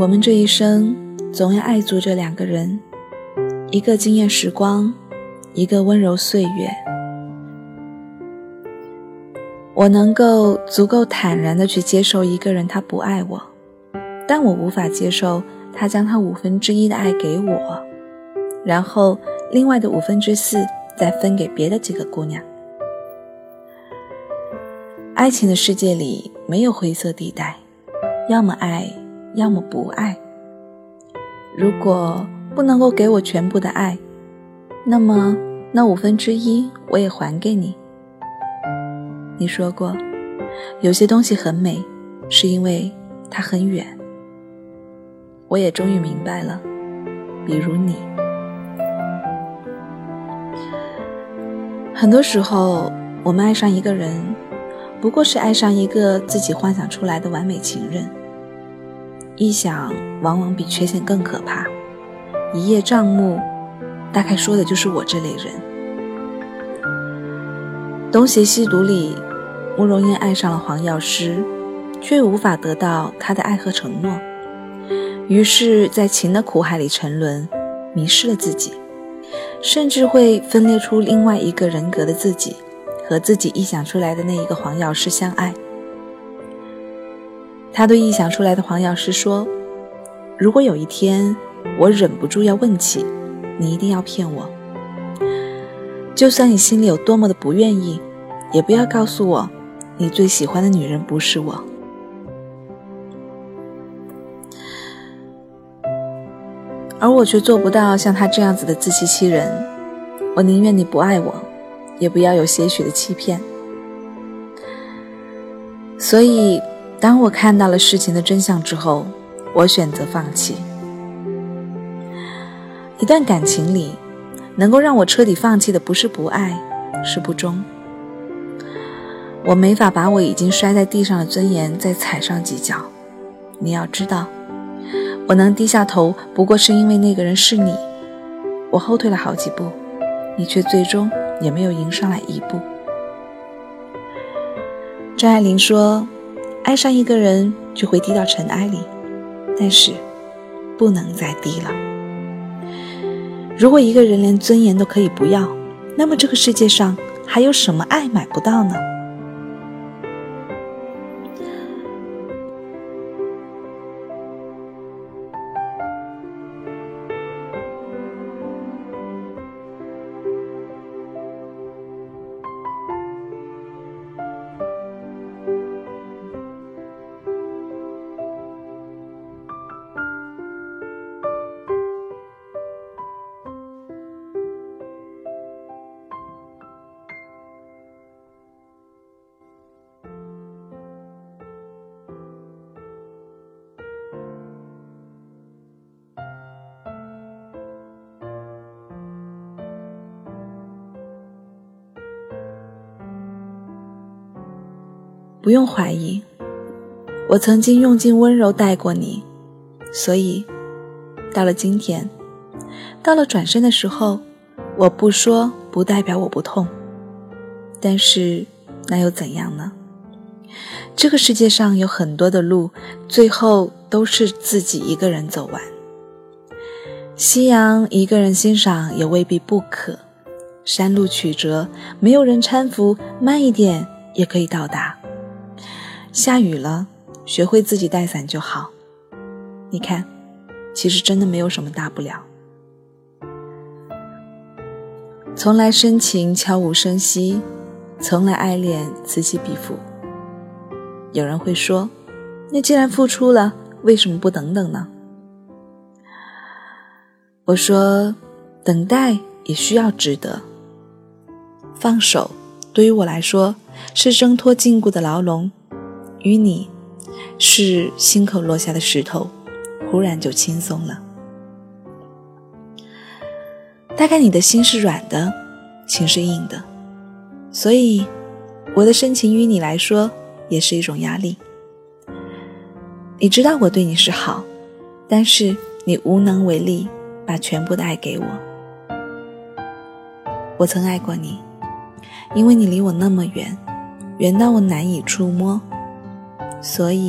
我们这一生总要爱足这两个人，一个惊艳时光，一个温柔岁月。我能够足够坦然的去接受一个人他不爱我，但我无法接受他将他五分之一的爱给我，然后另外的五分之四再分给别的几个姑娘。爱情的世界里没有灰色地带，要么爱。要么不爱。如果不能够给我全部的爱，那么那五分之一我也还给你。你说过，有些东西很美，是因为它很远。我也终于明白了，比如你。很多时候，我们爱上一个人，不过是爱上一个自己幻想出来的完美情人。臆想往往比缺陷更可怕。一叶障目，大概说的就是我这类人。《东邪西毒》里，慕容燕爱上了黄药师，却无法得到他的爱和承诺，于是，在情的苦海里沉沦，迷失了自己，甚至会分裂出另外一个人格的自己，和自己臆想出来的那一个黄药师相爱。他对臆想出来的黄药师说：“如果有一天我忍不住要问起，你一定要骗我。就算你心里有多么的不愿意，也不要告诉我你最喜欢的女人不是我。”而我却做不到像他这样子的自欺欺人。我宁愿你不爱我，也不要有些许的欺骗。所以。当我看到了事情的真相之后，我选择放弃。一段感情里，能够让我彻底放弃的不是不爱，是不忠。我没法把我已经摔在地上的尊严再踩上几脚。你要知道，我能低下头，不过是因为那个人是你。我后退了好几步，你却最终也没有迎上来一步。张爱玲说。爱上一个人就会低到尘埃里，但是不能再低了。如果一个人连尊严都可以不要，那么这个世界上还有什么爱买不到呢？不用怀疑，我曾经用尽温柔待过你，所以到了今天，到了转身的时候，我不说不代表我不痛。但是那又怎样呢？这个世界上有很多的路，最后都是自己一个人走完。夕阳一个人欣赏也未必不可，山路曲折，没有人搀扶，慢一点也可以到达。下雨了，学会自己带伞就好。你看，其实真的没有什么大不了。从来深情悄无声息，从来爱恋此起彼伏。有人会说，那既然付出了，为什么不等等呢？我说，等待也需要值得。放手，对于我来说，是挣脱禁锢的牢笼。与你，是心口落下的石头，忽然就轻松了。大概你的心是软的，情是硬的，所以我的深情于你来说也是一种压力。你知道我对你是好，但是你无能为力把全部的爱给我。我曾爱过你，因为你离我那么远，远到我难以触摸。所以，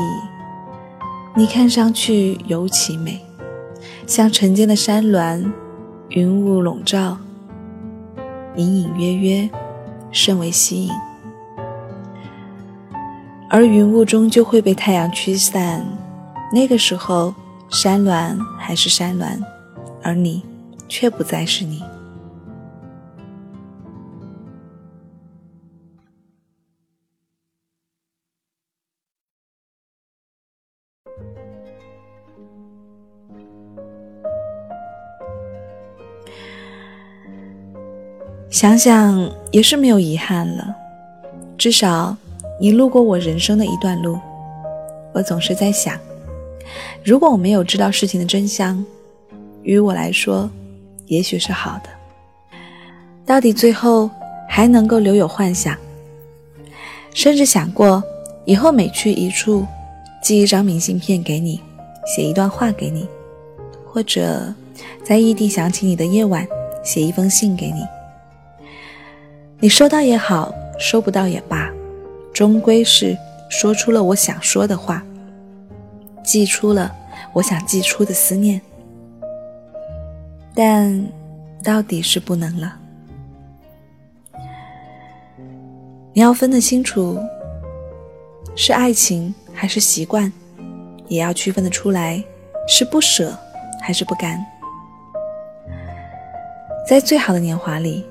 你看上去尤其美，像晨间的山峦，云雾笼罩，隐隐约约，甚为吸引。而云雾终究会被太阳驱散，那个时候，山峦还是山峦，而你却不再是你。想想也是没有遗憾了，至少你路过我人生的一段路。我总是在想，如果我没有知道事情的真相，于我来说，也许是好的。到底最后还能够留有幻想，甚至想过以后每去一处，寄一张明信片给你，写一段话给你，或者在异地想起你的夜晚，写一封信给你。你收到也好，收不到也罢，终归是说出了我想说的话，寄出了我想寄出的思念。但到底是不能了。你要分得清楚，是爱情还是习惯，也要区分得出来，是不舍还是不甘。在最好的年华里。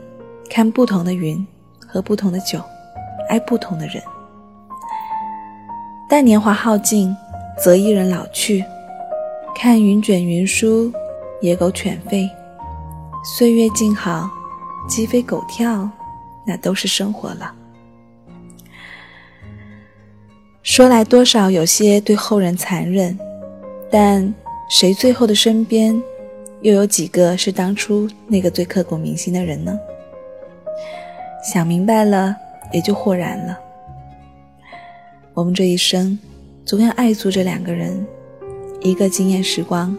看不同的云，喝不同的酒，爱不同的人。待年华耗尽，则一人老去。看云卷云舒，野狗犬吠，岁月静好，鸡飞狗跳，那都是生活了。说来多少有些对后人残忍，但谁最后的身边，又有几个是当初那个最刻骨铭心的人呢？想明白了，也就豁然了。我们这一生，总要爱足这两个人，一个惊艳时光，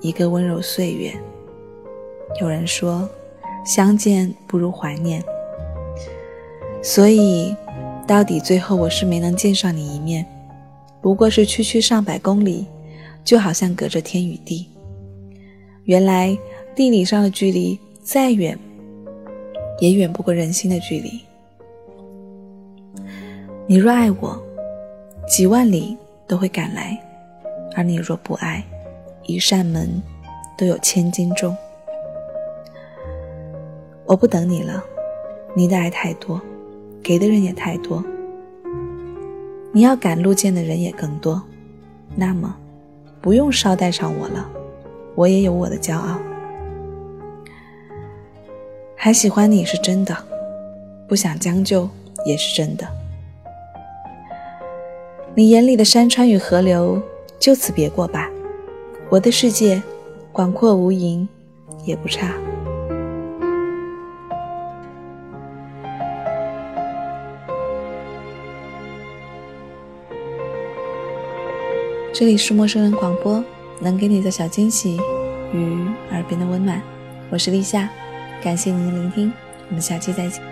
一个温柔岁月。有人说，相见不如怀念。所以，到底最后我是没能见上你一面，不过是区区上百公里，就好像隔着天与地。原来地理上的距离再远。也远不过人心的距离。你若爱我，几万里都会赶来；而你若不爱，一扇门都有千斤重。我不等你了，你的爱太多，给的人也太多。你要赶路见的人也更多，那么不用捎带上我了，我也有我的骄傲。还喜欢你是真的，不想将就也是真的。你眼里的山川与河流，就此别过吧。我的世界，广阔无垠，也不差。这里是陌生人广播，能给你的小惊喜与耳边的温暖。我是立夏。感谢您的聆听，我们下期再见。